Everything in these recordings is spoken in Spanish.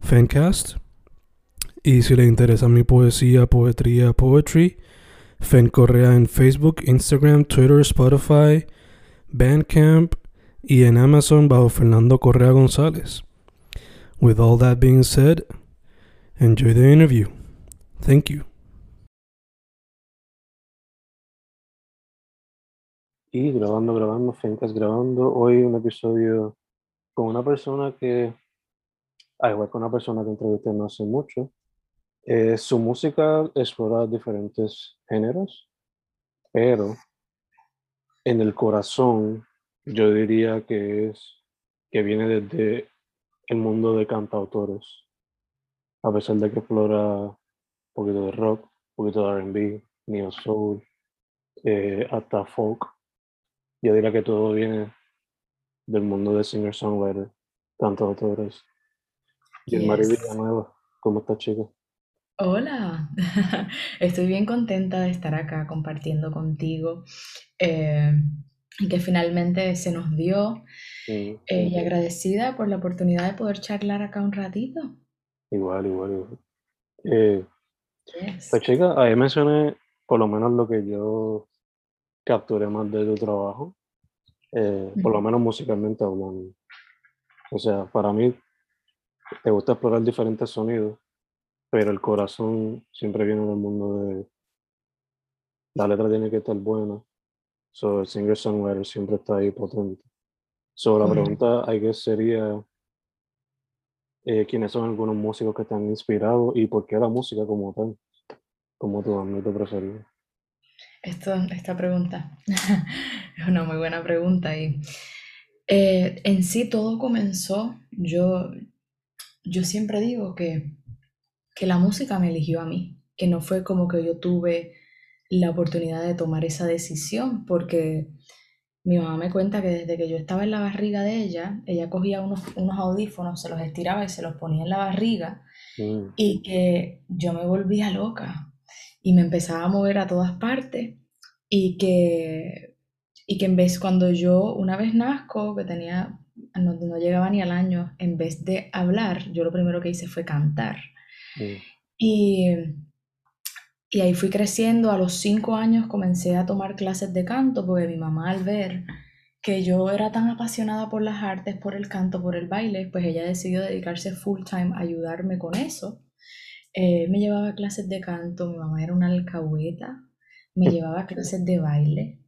Fancast. Y si le interesa mi poesía, poetría, poetry, Fen Correa en Facebook, Instagram, Twitter, Spotify, Bandcamp y en Amazon bajo Fernando Correa González. With all that being said, enjoy the interview. Thank you. Y grabando, grabando, Fencas grabando. Hoy un episodio con una persona que, al igual que una persona que entrevisté no hace mucho, eh, su música explora diferentes géneros, pero en el corazón yo diría que es que viene desde el mundo de cantautores, a pesar de que explora un poquito de rock, un poquito de R&B, neo soul, eh, hasta folk. Yo diría que todo viene del mundo de singer-songwriter, cantautores. Y el Mari Yes. Villanueva, ¿cómo está chica? Hola, estoy bien contenta de estar acá compartiendo contigo eh, y que finalmente se nos dio Sí, eh, y agradecida por la oportunidad de poder charlar acá un ratito. igual, igual, igual. Eh, Yes. pues chica, ahí mencioné por lo menos lo que yo capturé más de tu trabajo, eh, por lo menos musicalmente hablando. O sea, para mí te gusta explorar diferentes sonidos, pero el corazón siempre viene del mundo de la letra tiene que estar buena. So, el singer-songwriter siempre está ahí potente. So, la Correcto. pregunta hay que sería, eh, ¿quiénes son algunos músicos que te han inspirado y por qué la música como tal, como tu ámbito preferido? Esto, esta pregunta es una muy buena pregunta y eh, en sí todo comenzó, yo, yo siempre digo que, que la música me eligió a mí, que no fue como que yo tuve la oportunidad de tomar esa decisión, porque mi mamá me cuenta que desde que yo estaba en la barriga de ella, ella cogía unos, unos audífonos, se los estiraba y se los ponía en la barriga Mm, y que yo me volvía loca y me empezaba a mover a todas partes y que, y que en vez, cuando yo una vez nazco, que tenía, no, no llegaba ni al año, en vez de hablar, yo lo primero que hice fue cantar. mm, Y, y ahí fui creciendo, a los cinco años comencé a tomar clases de canto, porque mi mamá al ver que yo era tan apasionada por las artes, por el canto, por el baile, pues ella decidió dedicarse full time a ayudarme con eso. Eh, me llevaba clases de canto, mi mamá era una alcahueta, me llevaba clases de baile.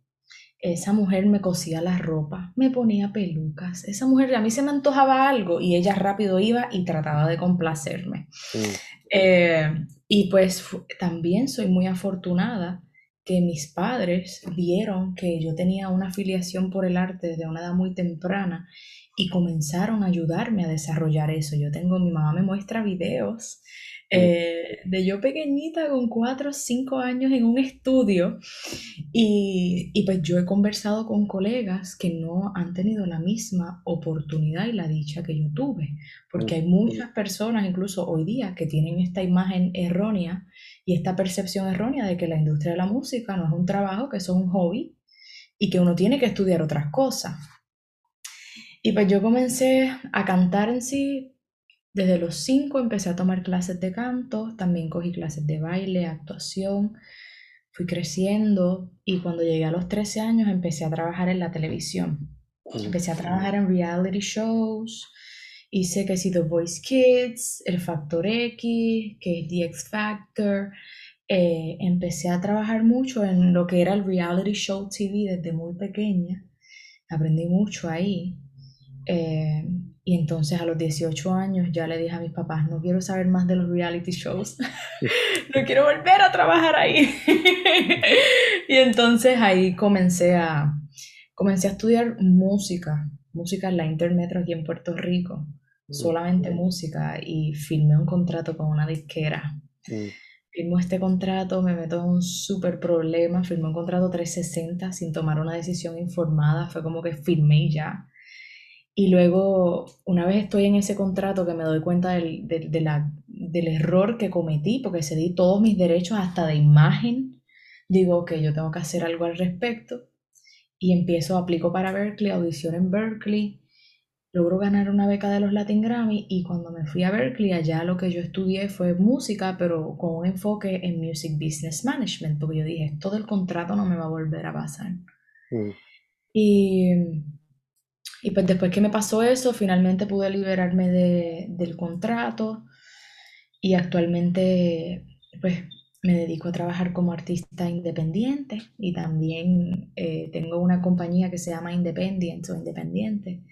Esa mujer me cosía la ropa, me ponía pelucas. Esa mujer, a mí se me antojaba algo y ella rápido iba y trataba de complacerme. Eh, y pues también soy muy afortunada que mis padres vieron que yo tenía una afiliación por el arte desde una edad muy temprana y comenzaron a ayudarme a desarrollar eso. Yo tengo, mi mamá me muestra videos eh, de yo pequeñita con cuatro o cinco años en un estudio y, y pues yo he conversado con colegas que no han tenido la misma oportunidad y la dicha que yo tuve, porque hay muchas personas incluso hoy día que tienen esta imagen errónea y esta percepción errónea de que la industria de la música no es un trabajo, que eso es un hobby y que uno tiene que estudiar otras cosas. Y pues yo comencé a cantar en sí. Desde los cinco empecé a tomar clases de canto, también cogí clases de baile, actuación, fui creciendo y cuando llegué a los 13 años empecé a trabajar en la televisión. Empecé a trabajar en reality shows Hice que si The Voice Kids, El Factor X, que es The X Factor. Eh, empecé a trabajar mucho en lo que era el reality show TV desde muy pequeña. Aprendí mucho ahí. Eh, y entonces a los 18 años ya le dije a mis papás, no quiero saber más de los reality shows, no quiero volver a trabajar ahí. y entonces ahí comencé a, comencé a estudiar música, música en la Intermetro aquí en Puerto Rico, mm, solamente música, y firmé un contrato con una disquera. Mm. Firmo este contrato, me meto en un súper problema, firmé un contrato 360 sin tomar una decisión informada, fue como que firmé y ya. Y luego, una vez estoy en ese contrato que me doy cuenta del, de la, del error que cometí, porque cedí todos mis derechos hasta de imagen, digo que yo tengo que hacer algo al respecto. Y empiezo, aplico para Berkeley, audición en Berkeley, logro ganar una beca de los Latin Grammy y cuando me fui a Berkeley, allá lo que yo estudié fue música, pero con un enfoque en Music Business Management, porque yo dije, todo el contrato no me va a volver a pasar. Mm. Y y pues después que me pasó eso, finalmente pude liberarme de, del contrato. Y actualmente pues me dedico a trabajar como artista independiente. Y también eh, tengo una compañía que se llama Independent o Independiente.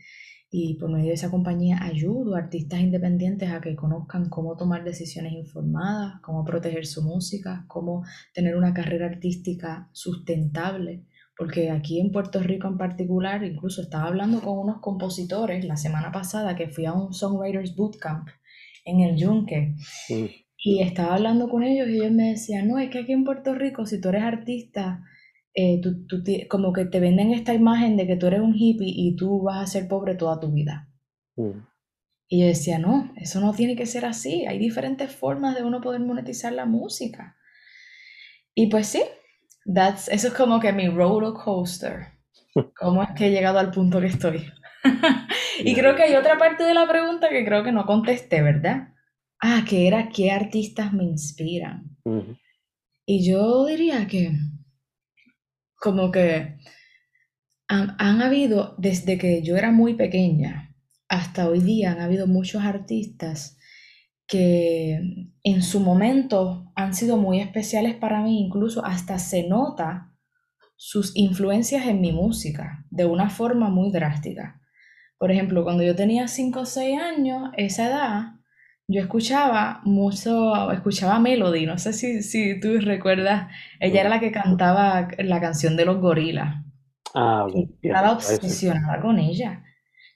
Y por medio de esa compañía ayudo a artistas independientes a que conozcan cómo tomar decisiones informadas, cómo proteger su música, cómo tener una carrera artística sustentable porque aquí en Puerto Rico en particular, incluso estaba hablando con unos compositores la semana pasada que fui a un Songwriters Bootcamp en el Yunque. Y estaba hablando con ellos y ellos me decían, no, es que aquí en Puerto Rico, si tú eres artista, eh, tú, como que te venden esta imagen de que tú eres un hippie y tú vas a ser pobre toda tu vida. Y yo decía, no, eso no tiene que ser así. Hay diferentes formas de uno poder monetizar la música. Y pues sí, That's, eso es como que mi roller coaster. ¿Cómo es que he llegado al punto que estoy? y creo que hay otra parte de la pregunta que creo que no contesté, ¿verdad? Ah, que era qué artistas me inspiran. Y yo diría que como que han, han, habido, desde que yo era muy pequeña hasta hoy día, han habido muchos artistas que en su momento han sido muy especiales para mí, incluso hasta se nota sus influencias en mi música de una forma muy drástica. Por ejemplo, cuando yo tenía 5 o 6 años, esa edad, yo escuchaba mucho, escuchaba Melody, no sé si, si tú recuerdas, ella era la que cantaba la canción de los gorilas. Ah, estaba obsesionada con ella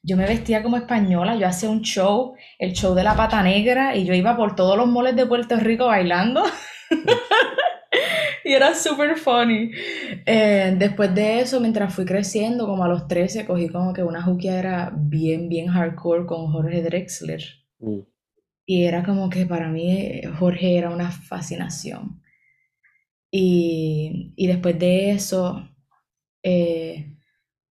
yo me vestía como española, yo hacía un show, el show de la pata negra, y yo iba por todos los moles de Puerto Rico bailando. y era súper funny. Eh, después de eso, mientras fui creciendo, como a los 13, cogí como que una era bien, bien hardcore con Jorge Drexler. Mm. Y era como que para mí Jorge era una fascinación. Y, y después de eso, eh,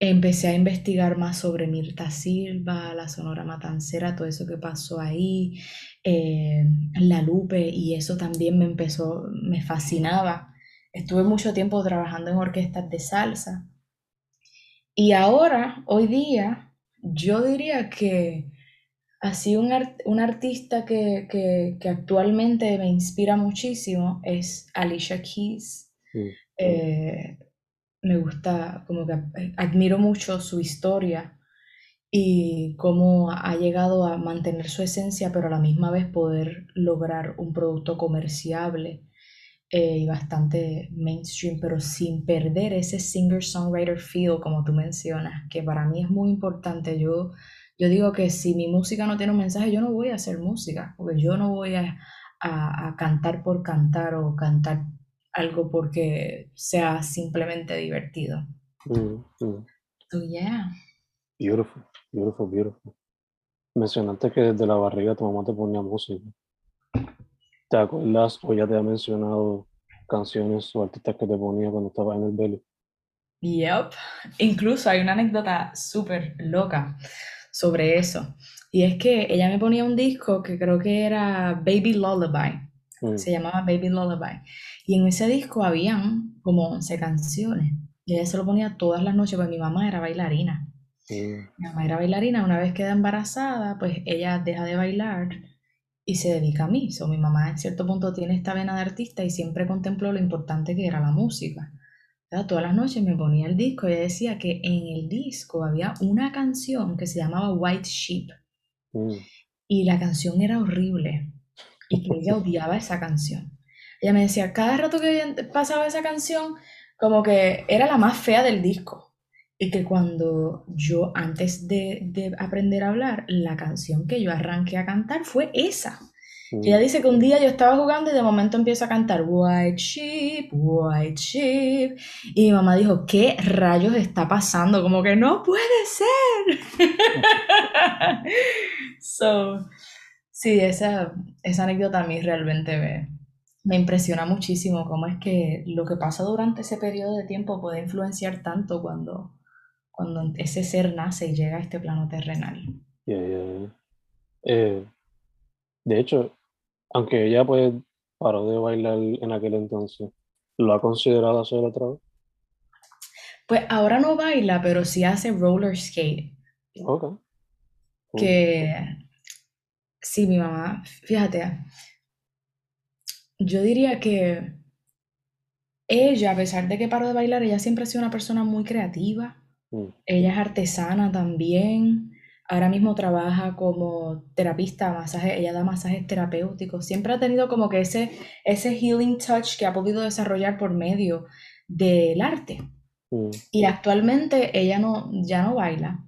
Empecé a investigar más sobre Mirta Silva, la Sonora Matancera, todo eso que pasó ahí, eh, La Lupe, y eso también me empezó, me fascinaba. Estuve mucho tiempo trabajando en orquestas de salsa. Y ahora, hoy día, yo diría que así un, un artista que, que, actualmente me inspira muchísimo es Alicia Keys. Mm. Eh, me gusta, como que eh, admiro mucho su historia y cómo ha llegado a mantener su esencia, pero a la misma vez poder lograr un producto comerciable eh, y bastante mainstream, pero sin perder ese singer-songwriter feel, como tú mencionas, que para mí es muy importante. Yo, yo digo que si mi música no tiene un mensaje, yo no voy a hacer música, porque yo no voy a, a, a cantar por cantar o cantar algo porque sea simplemente divertido. Mm, mm. So, yeah. Beautiful, beautiful, beautiful. Mencionaste que desde la barriga tu mamá te ponía música. ¿Te acuerdas o ya te ha mencionado canciones o artistas que te ponía cuando estabas en el belly? Yep. Incluso hay una anécdota súper loca sobre eso. Y es que ella me ponía un disco que creo que era Baby Lullaby. Mm. Se llamaba Baby Lullaby. Y en ese disco habían como 11 canciones. Y ella se lo ponía todas las noches, porque mi mamá era bailarina. Mm, Mi mamá era bailarina, una vez queda embarazada, pues ella deja de bailar y se dedica a mí. So, mi mamá en cierto punto tiene esta vena de artista y siempre contempló lo importante que era la música. Todas las noches me ponía el disco y ella decía que en el disco había una canción que se llamaba White Sheep mm, y la canción era horrible y que ella odiaba esa canción. Ella me decía, cada rato que pasaba esa canción, como que era la más fea del disco. Y que cuando yo, antes de, de aprender a hablar, la canción que yo arranqué a cantar fue esa. mm. Ella dice que un día yo estaba jugando y de momento empiezo a cantar White Sheep, White Sheep. Y mi mamá dijo, ¿qué rayos está pasando? Como que no puede ser. so, sí, esa, esa anécdota a mí realmente me, me impresiona muchísimo cómo es que lo que pasa durante ese periodo de tiempo puede influenciar tanto cuando, cuando ese ser nace y llega a este plano terrenal. Ya. Eh, de hecho, aunque ella pues paró de bailar en aquel entonces, ¿lo ha considerado hacer otra vez? Pues ahora no baila, pero sí hace roller skate. Ok. Que sí, mi mamá, fíjate, yo diría que ella, a pesar de que paró de bailar, ella siempre ha sido una persona muy creativa. Mm, Ella es artesana también. Ahora mismo trabaja como terapista, masaje, ella da masajes terapéuticos. Siempre ha tenido como que ese, ese healing touch que ha podido desarrollar por medio del arte. mm, Y actualmente ella no, ya no baila,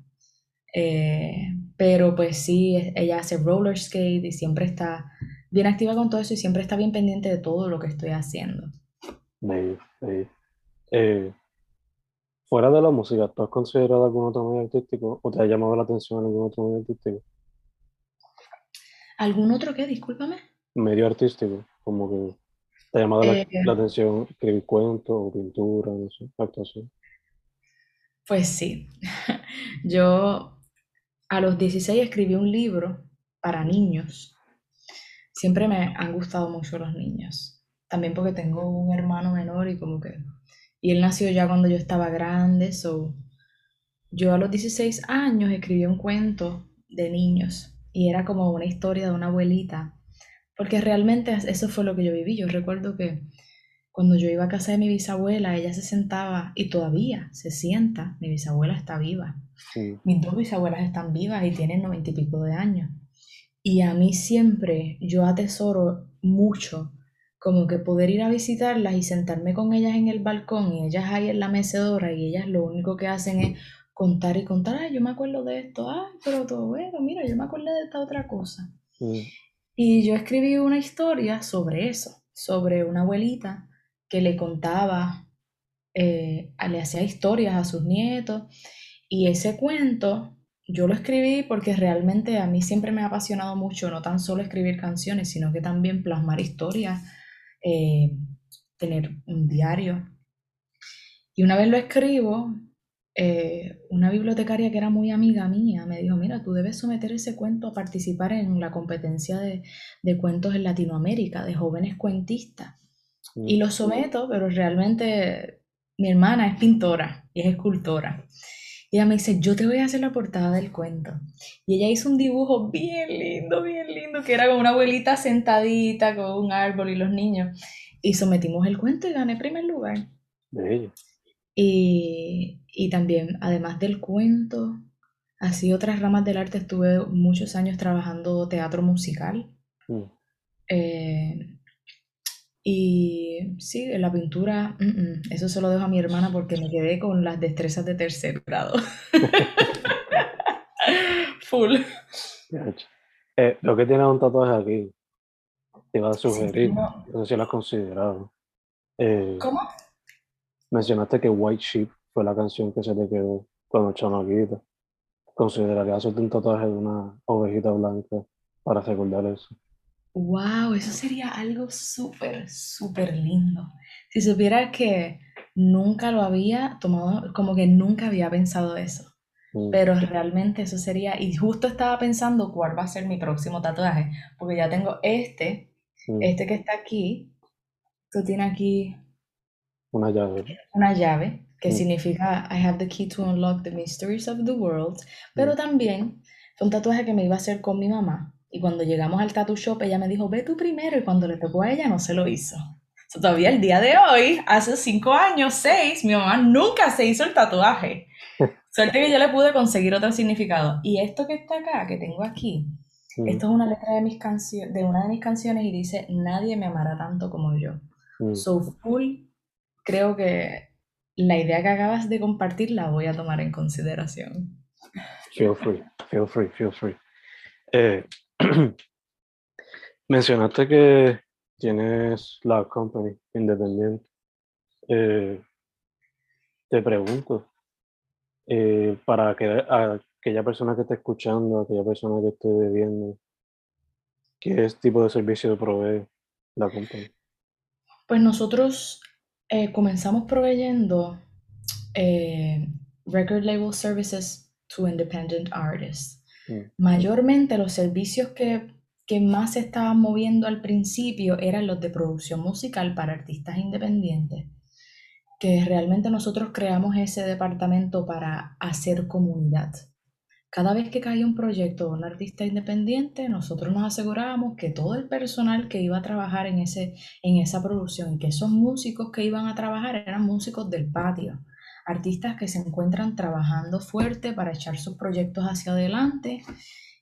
eh, pero pues sí, ella hace roller skate y siempre está bien activa con todo eso y siempre está bien pendiente de todo lo que estoy haciendo. bello, bello. Eh, fuera de la música, ¿tú has considerado algún otro medio artístico o te ha llamado la atención algún otro medio artístico? ¿Algún otro qué? Discúlpame. Medio artístico, como que te ha llamado la, Eh, la atención escribir cuentos o pintura, no sé, actuación. pues sí, yo a los 16 escribí un libro para niños. Siempre me han gustado mucho los niños. También porque tengo un hermano menor y como que... Y él nació ya cuando yo estaba grande, so... Yo a los 16 años escribí un cuento de niños y era como una historia de una abuelita, porque realmente eso fue lo que yo viví. Yo recuerdo que cuando yo iba a casa de mi bisabuela, ella se sentaba y todavía se sienta, mi bisabuela está viva. Mm, Mis dos bisabuelas están vivas y tienen noventa y pico de años. Y a mí siempre yo atesoro mucho como que poder ir a visitarlas y sentarme con ellas en el balcón y ellas ahí en la mecedora y ellas lo único que hacen es contar y contar, ay, yo me acuerdo de esto, ay, pero todo bueno, mira, yo me acuerdo de esta otra cosa. Y yo escribí una historia sobre eso, sobre una abuelita que le contaba, eh, le hacía historias a sus nietos. Y ese cuento yo lo escribí porque realmente a mí siempre me ha apasionado mucho no tan solo escribir canciones, sino que también plasmar historias, eh, tener un diario. Y una vez lo escribo, eh, una bibliotecaria que era muy amiga mía me dijo, mira, tú debes someter ese cuento a participar en la competencia de, de cuentos en Latinoamérica, de jóvenes cuentistas. Y lo someto, pero realmente mi hermana es pintora y es escultora. Y ella me dice, yo te voy a hacer la portada del cuento. Y ella hizo un dibujo bien lindo, bien lindo, que era como una abuelita sentadita con un árbol y los niños. Y sometimos el cuento y gané primer lugar. Bello. Y, y también, además del cuento, así otras ramas del arte, estuve muchos años trabajando teatro musical. Mm, Eh, y sí, en la pintura, mm, mm, eso se lo dejo a mi hermana porque me quedé con las destrezas de tercer grado. Full. Eh, lo que tienes un tatuaje aquí, te iba a Sí, sugerir, tengo- no sé si lo has considerado. Eh, ¿Cómo? mencionaste que White Sheep fue la canción que se te quedó cuando chamaquita. ¿Considerarías hacerte un tatuaje de una ovejita blanca para recordar eso? Wow, eso sería algo súper, súper lindo. Si supieras que nunca lo había tomado, como que nunca había pensado eso. Mm, Pero realmente eso sería, y justo estaba pensando cuál va a ser mi próximo tatuaje, porque ya tengo este, mm, este que está aquí, tú tienes aquí Una llave. una llave que Mm. significa I have the key to unlock the mysteries of the world, pero también fue un tatuaje que me iba a hacer con mi mamá. Y cuando llegamos al tattoo shop, ella me dijo, ve tú primero, y cuando le tocó a ella, no se lo hizo. So, todavía el día de hoy, hace cinco años, seis, mi mamá nunca se hizo el tatuaje. Suerte que yo le pude conseguir otro significado. Y esto que está acá, que tengo aquí, Mm, esto es una letra de, mis cancio- de una de mis canciones y dice, nadie me amará tanto como yo. mm. So full, creo que la idea que acabas de compartir la voy a tomar en consideración. Feel free, feel free, feel free. Eh, mencionaste que tienes la company independiente. Eh, te pregunto, eh, para que, aquella persona que esté escuchando, aquella persona que esté viendo, ¿qué tipo de servicio provee la company? Pues nosotros eh, comenzamos proveyendo eh, record label services to independent artists. Mm. Mayormente los servicios que, que más se estaban moviendo al principio eran los de producción musical para artistas independientes, que realmente nosotros creamos ese departamento para hacer comunidad. Cada vez que caía un proyecto de un artista independiente, nosotros nos asegurábamos que todo el personal que iba a trabajar en, ese, en esa producción que esos músicos que iban a trabajar eran músicos del patio, artistas que se encuentran trabajando fuerte para echar sus proyectos hacia adelante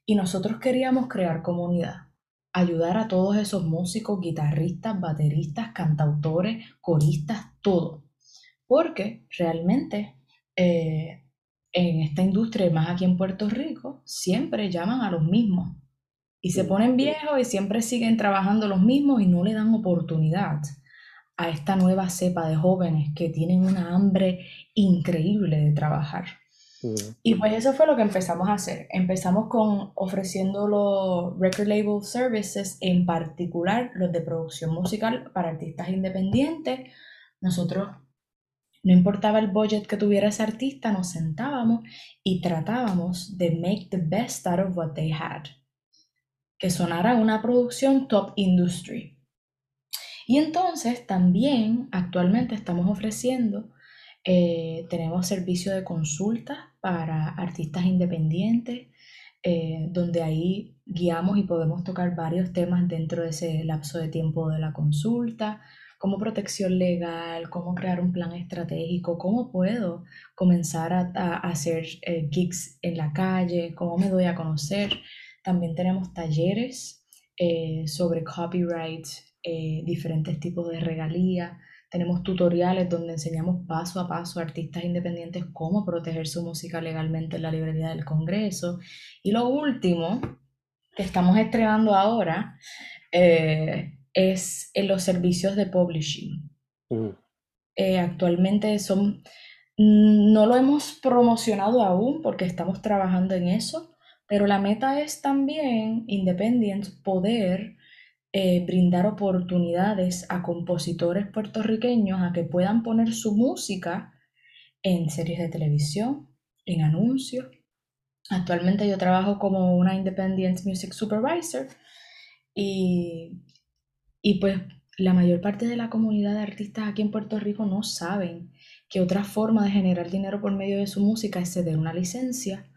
y nosotros queríamos crear comunidad, ayudar a todos esos músicos, guitarristas, bateristas, cantautores, coristas, todo, porque realmente eh, en esta industria, más aquí en Puerto Rico, siempre llaman a los mismos. Y se ponen viejos y siempre siguen trabajando los mismos y no le dan oportunidad a esta nueva cepa de jóvenes que tienen una hambre increíble de trabajar. Mm, Y pues eso fue lo que empezamos a hacer. Empezamos con ofreciendo los record label services, en particular los de producción musical para artistas independientes. Nosotros, no importaba el budget que tuviera ese artista, nos sentábamos y tratábamos de make the best out of what they had. Que sonara una producción top industry. Y entonces también actualmente estamos ofreciendo eh, tenemos servicio de consulta para artistas independientes, eh, donde ahí guiamos y podemos tocar varios temas dentro de ese lapso de tiempo de la consulta, como protección legal, cómo crear un plan estratégico, cómo puedo comenzar a, a hacer eh, gigs en la calle, cómo me doy a conocer. También tenemos talleres eh, sobre copyright, eh, diferentes tipos de regalías. Tenemos tutoriales donde enseñamos paso a paso a artistas independientes cómo proteger su música legalmente en la librería del Congreso. Y lo último que estamos estrenando ahora eh, es en los servicios de publishing. mm, Eh, actualmente son, mm, no lo hemos promocionado aún porque estamos trabajando en eso, pero la meta es también, Independent, poder eh, brindar oportunidades a compositores puertorriqueños a que puedan poner su música en series de televisión, en anuncios. Actualmente yo trabajo como una Independent Music Supervisor y, y pues la mayor parte de la comunidad de artistas aquí en Puerto Rico no saben que otra forma de generar dinero por medio de su música es ceder una licencia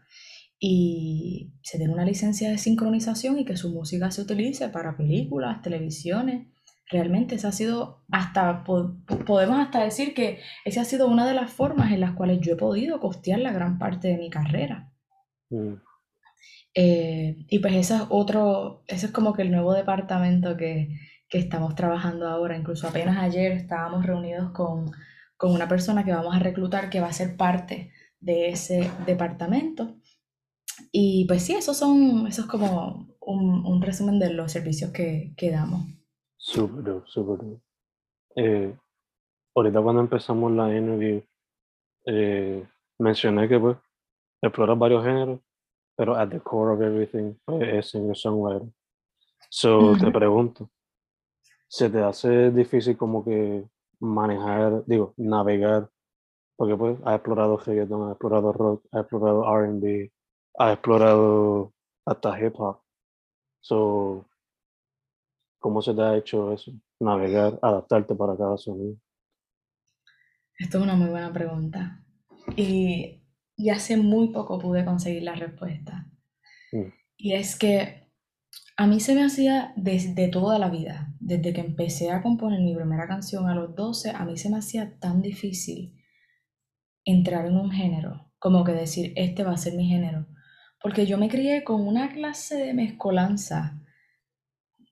y se den una licencia de sincronización y que su música se utilice para películas, televisiones. Realmente esa ha sido hasta, po- podemos hasta decir que esa ha sido una de las formas en las cuales yo he podido costear la gran parte de mi carrera. mm. Eh, y pues ese es otro, ese es como que el nuevo departamento que, que estamos trabajando ahora. Incluso apenas ayer estábamos reunidos con, con una persona que vamos a reclutar que va a ser parte de ese departamento. Y pues sí, esos son, eso es como un, un resumen de los servicios que, que damos. Súper súper. Eh, ahorita cuando empezamos la interview, eh, mencioné que pues exploras varios géneros, pero at the core of everything pues, es singer-songwriter. So te Ujú. pregunto, ¿se te hace difícil como que manejar, digo, navegar? Porque pues has explorado reggaeton, has explorado rock, has explorado R&B, has explorado hasta hip hop. So, ¿cómo se te ha hecho eso? Navegar, adaptarte para cada sonido. Esto es una muy buena pregunta. Y, y hace muy poco pude conseguir la respuesta. Mm. Y es que a mí se me hacía desde toda la vida, desde que empecé a componer mi primera canción a los 12, a mí se me hacía tan difícil entrar en un género, como que decir, este va a ser mi género. Porque yo me crié con una clase de mezcolanza.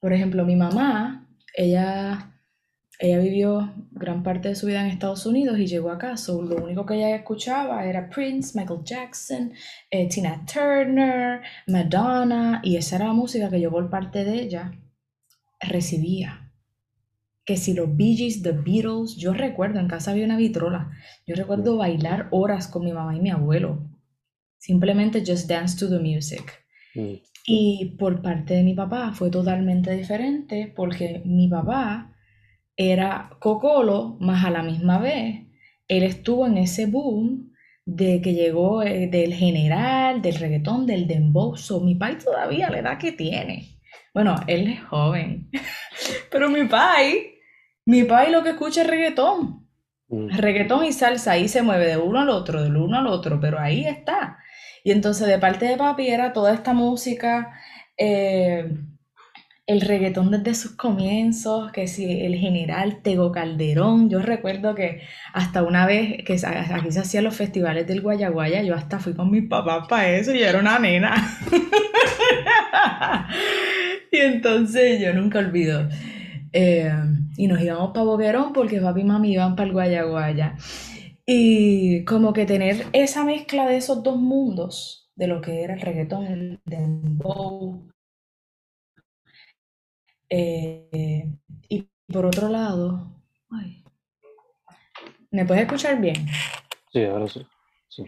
Por ejemplo, mi mamá, ella ella vivió gran parte de su vida en Estados Unidos y llegó acá. So, lo único que ella escuchaba era Prince, Michael Jackson, eh, Tina Turner, Madonna, y esa era la música que yo por parte de ella recibía. Que si los Bee Gees, The Beatles, yo recuerdo, en casa había una vitrola, yo recuerdo bailar horas con mi mamá y mi abuelo. Simplemente just dance to the music. Mm. Y por parte de mi papá fue totalmente diferente porque mi papá era Cocolo, más a la misma vez, él estuvo en ese boom de que llegó eh, del general, del reggaetón, del dembow. So, mi pai todavía la edad que tiene. Bueno, él es joven, pero mi pai, mi pai lo que escucha es reggaetón. Mm. Reggaetón y salsa, ahí se mueve de uno al otro, del uno al otro, pero ahí está. Y entonces de parte de papi era toda esta música, eh, el reggaetón desde sus comienzos, que si el general Tego Calderón, yo recuerdo que hasta una vez que aquí se hacían los festivales del Guayaguaya, yo hasta fui con mis papás para eso y era una nena. y entonces yo nunca olvido. Eh, y nos íbamos para Boquerón porque papi y mami iban para el Guayaguaya. Y como que tener esa mezcla de esos dos mundos, de lo que era el reggaetón, el dembow, eh, y por otro lado, ay, ¿me puedes escuchar bien? Sí, ahora sí. sí.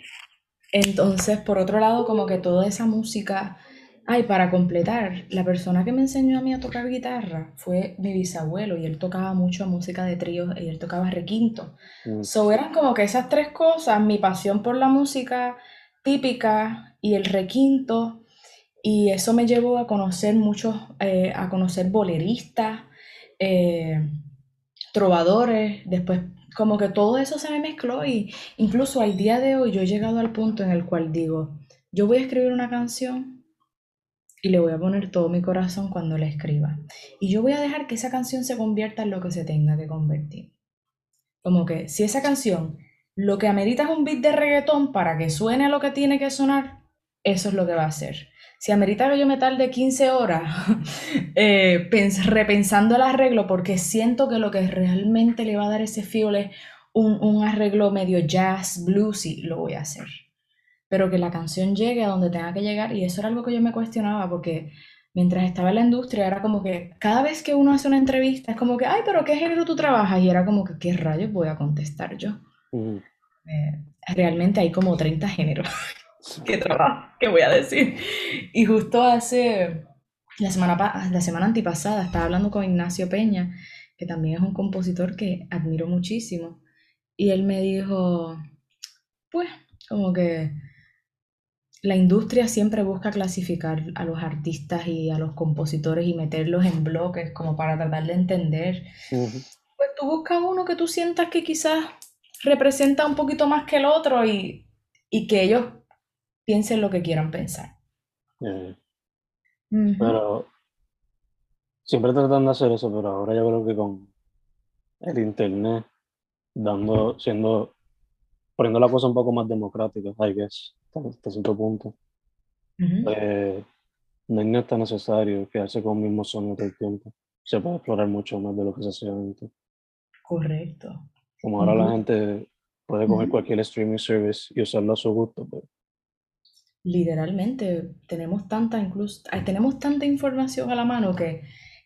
Entonces, por otro lado, como que toda esa música, ay, para completar, la persona que me enseñó a mí a tocar guitarra fue mi bisabuelo y él tocaba mucho música de tríos y él tocaba requinto. Mm. So eran como que esas tres cosas, mi pasión por la música típica y el requinto y eso me llevó a conocer muchos, eh, a conocer boleristas, eh, trovadores, después como que todo eso se me mezcló y incluso al día de hoy yo he llegado al punto en el cual digo, yo voy a escribir una canción y le voy a poner todo mi corazón cuando la escriba. Y yo voy a dejar que esa canción se convierta en lo que se tenga que convertir. Como que si esa canción lo que amerita es un beat de reggaetón para que suene lo que tiene que sonar, eso es lo que va a hacer si amerita que yo me tarde 15 horas eh, repensando el arreglo, porque siento que lo que realmente le va a dar ese feel es un, arreglo medio jazz, bluesy, lo voy a hacer. Pero que la canción llegue a donde tenga que llegar, y eso era algo que yo me cuestionaba, porque mientras estaba en la industria era como que cada vez que uno hace una entrevista es como que, ay, pero ¿qué género tú trabajas? Y era como que, ¿qué rayos voy a contestar yo? Eh, realmente hay como 30 géneros qué trabajo, qué voy a decir. Y justo hace, la semana, la semana antipasada, estaba hablando con Ignacio Peña, que también es un compositor que admiro muchísimo. Y él me dijo, pues, como que la industria siempre busca clasificar a los artistas y a los compositores y meterlos en bloques como para tratar de entender. Pues tú buscas uno que tú sientas que quizás representa un poquito más que el otro y, y que ellos piensen lo que quieran pensar. Pero siempre tratan de hacer eso, pero ahora yo creo que con el internet, dando, siendo, poniendo la cosa un poco más democrática, I guess, hasta, cierto punto. Eh, no es tan necesario quedarse con el mismo sonido todo el tiempo. Se puede explorar mucho más de lo que se hacía antes. Correcto. Como ahora la gente puede coger cualquier streaming service y usarlo a su gusto, pues Literalmente, tenemos tanta, incluso, tenemos tanta información a la mano que,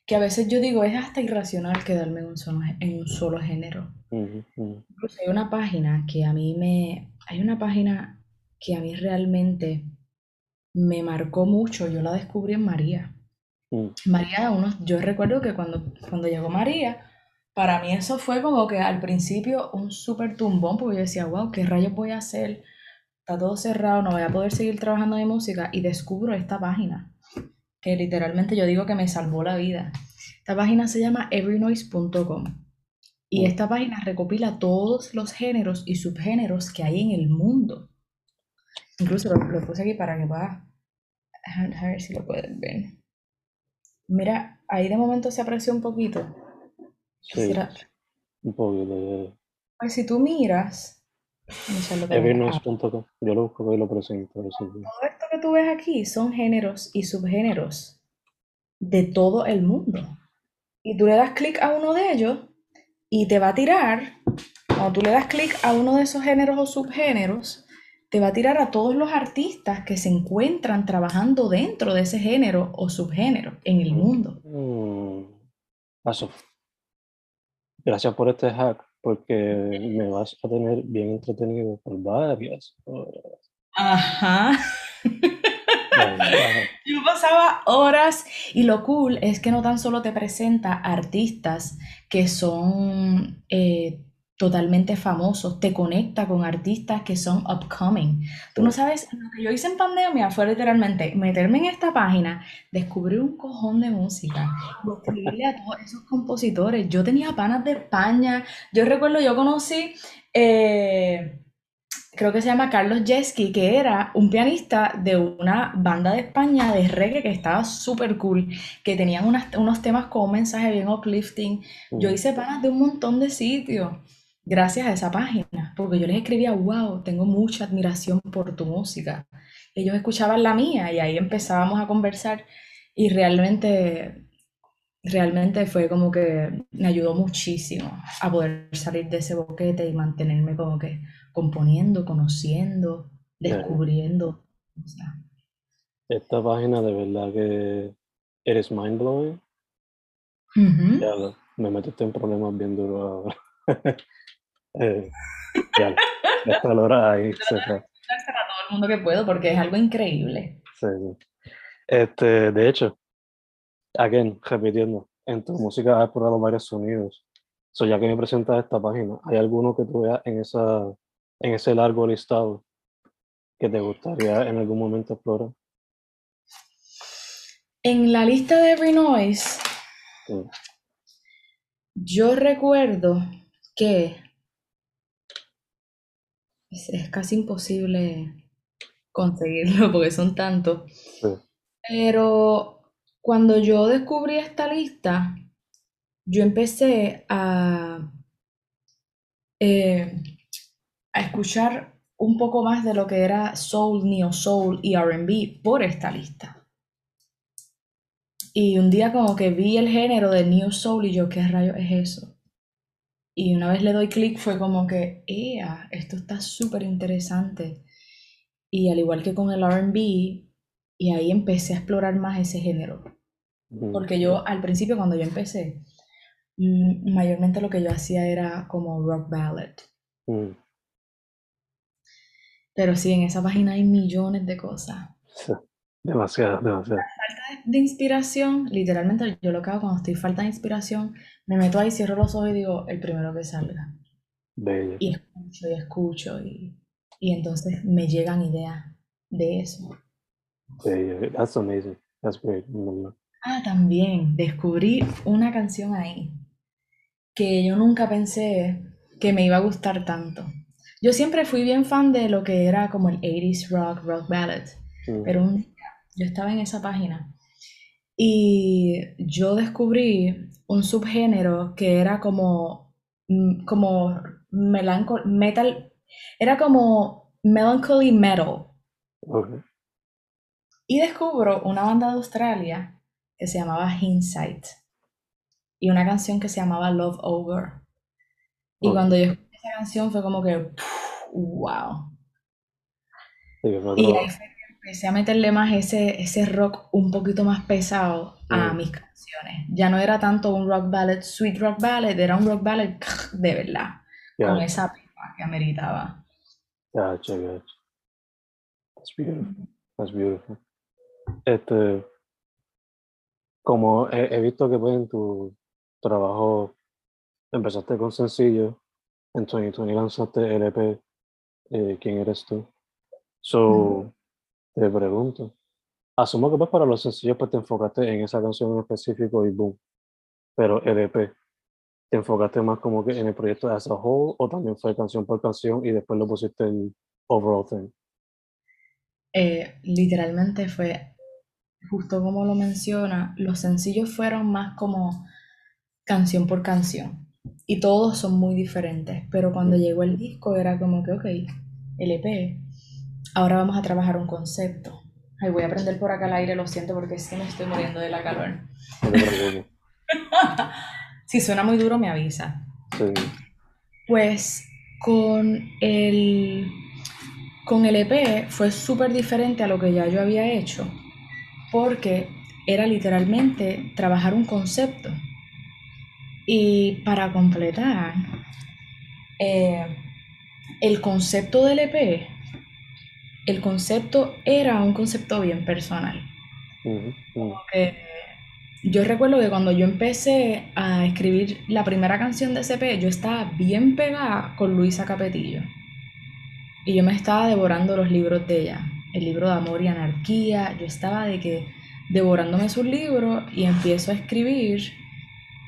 que a veces yo digo, es hasta irracional quedarme en un solo, en un solo género. Incluso hay una página que a mí me, hay una página que a mí realmente me marcó mucho, yo la descubrí en María. Mm. María, uno, yo recuerdo que cuando, cuando llegó María, para mí eso fue como que al principio un súper tumbón, porque yo decía, wow, ¿qué rayos voy a hacer? está todo cerrado, no voy a poder seguir trabajando de música y descubro esta página que literalmente yo digo que me salvó la vida. Esta página se llama everynoise.com Y esta página recopila todos los géneros y subgéneros que hay en el mundo. Incluso lo, lo puse aquí para que puedas, a ver si lo puedes ver. Mira, ahí de momento se aprecia un poquito. Sí, Quisiera, un poquito pues si tú miras, no sé lo que ves. Evernoise.com. Yo lo busco y lo presento. todo esto que tú ves aquí son géneros y subgéneros de todo el mundo. Y tú le das clic a uno de ellos y te va a tirar, cuando tú le das clic a uno de esos géneros o subgéneros, te va a tirar a todos los artistas que se encuentran trabajando dentro de ese género o subgénero en el mundo. Mm, Eso. Gracias por este hack, porque me vas a tener bien entretenido por varias horas. Ajá. Yo pasaba horas y lo cool es que no tan solo te presenta artistas que son eh, totalmente famosos, te conecta con artistas que son upcoming. Tú no sabes, lo que yo hice en pandemia fue literalmente meterme en esta página, descubrir un cojón de música y escribirle a todos esos compositores. Yo tenía panas de España, yo recuerdo, yo conocí... eh, creo que se llama Carlos Jeski, que era un pianista de una banda de España de reggae que estaba súper cool, que tenían unas- unos temas con un mensaje bien uplifting. Yo Mm, hice panas de un montón de sitios gracias a esa página, porque yo les escribía, wow, tengo mucha admiración por tu música. Ellos escuchaban la mía y ahí empezábamos a conversar y realmente, realmente fue como que me ayudó muchísimo a poder salir de ese boquete y mantenerme como que componiendo, conociendo, descubriendo. o sea, Esta página de verdad que eres mind blowing. Ya me metiste en problemas bien duros ahora. Eh, ya, la hora ahí. Dársela a todo el mundo que puedo porque es algo increíble. Sí, sí. Este, de hecho, again, repitiendo, en tu música has explorado varios sonidos. So, ya que me presentas esta página, ¿hay alguno que tú veas en esa, en ese largo listado que te gustaría en algún momento explorar? En la lista de Every Noise, yo recuerdo que es, es casi imposible conseguirlo porque son tantos. sí. Pero cuando yo descubrí esta lista, yo empecé a, eh, a escuchar un poco más de lo que era soul, neo soul y R&B por esta lista. Y un día como que vi el género del neo soul y yo, ¿qué rayos es eso? Y una vez le doy clic fue como que, ¡ea! Esto está súper interesante. Y al igual que con el R&B, y ahí empecé a explorar más ese género. Porque yo al principio cuando yo empecé, mm, mayormente lo que yo hacía era como rock ballad. mm, Pero sí, en esa página hay millones de cosas. sí. Demasiado, demasiado. Falta de inspiración, literalmente yo lo que hago cuando estoy falta de inspiración, me meto ahí, cierro los ojos y digo el primero que salga. Bello. Y escucho y escucho y, y entonces me llegan ideas de eso. bello. That's amazing. That's great. Ah, también descubrí una canción ahí que yo nunca pensé que me iba a gustar tanto. Yo siempre fui bien fan de lo que era como el 80s rock, rock ballad, pero un yo estaba en esa página y yo descubrí un subgénero que era como, mm, como melanco- metal, era como melancholy metal. Y descubro una banda de Australia que se llamaba Hindsight y una canción que se llamaba Love Over. Y cuando yo escuché esa canción fue como que, wow. Sí, Y ahí fue empecé a meterle más ese, ese rock un poquito más pesado a Mm. mis canciones. Ya no era tanto un rock ballad, sweet rock ballad, era un rock ballad de verdad, con esa pipa que ameritaba. Gotcha, gotcha. That's beautiful. That's beautiful. Este, como he, he visto que pues en tu trabajo empezaste con sencillo, en 2020 lanzaste el EP, eh, ¿Quién eres tú? So, te pregunto, asumo que pues para los sencillos pues te enfocaste en esa canción en específico y boom, pero el EP, te enfocaste más como que en el proyecto as a whole o también fue canción por canción y después lo pusiste en overall thing? Eh, literalmente fue justo como lo menciona, los sencillos fueron más como canción por canción y todos son muy diferentes, pero cuando llegó el disco era como que, ok, LP, ahora vamos a trabajar un concepto. Ay, voy a prender por acá el aire, lo siento porque es que me estoy muriendo de la calor. si suena muy duro, me avisa. Pues con el, con el EP fue súper diferente a lo que ya yo había hecho, porque era literalmente trabajar un concepto. Y para completar, eh, el concepto del EP, el concepto era un concepto bien personal. yo recuerdo que cuando yo empecé a escribir la primera canción de EP, yo estaba bien pegada con Luisa Capetillo. Y yo me estaba devorando los libros de ella, el libro de Amor y Anarquía. Yo estaba de que devorándome sus libros y empiezo a escribir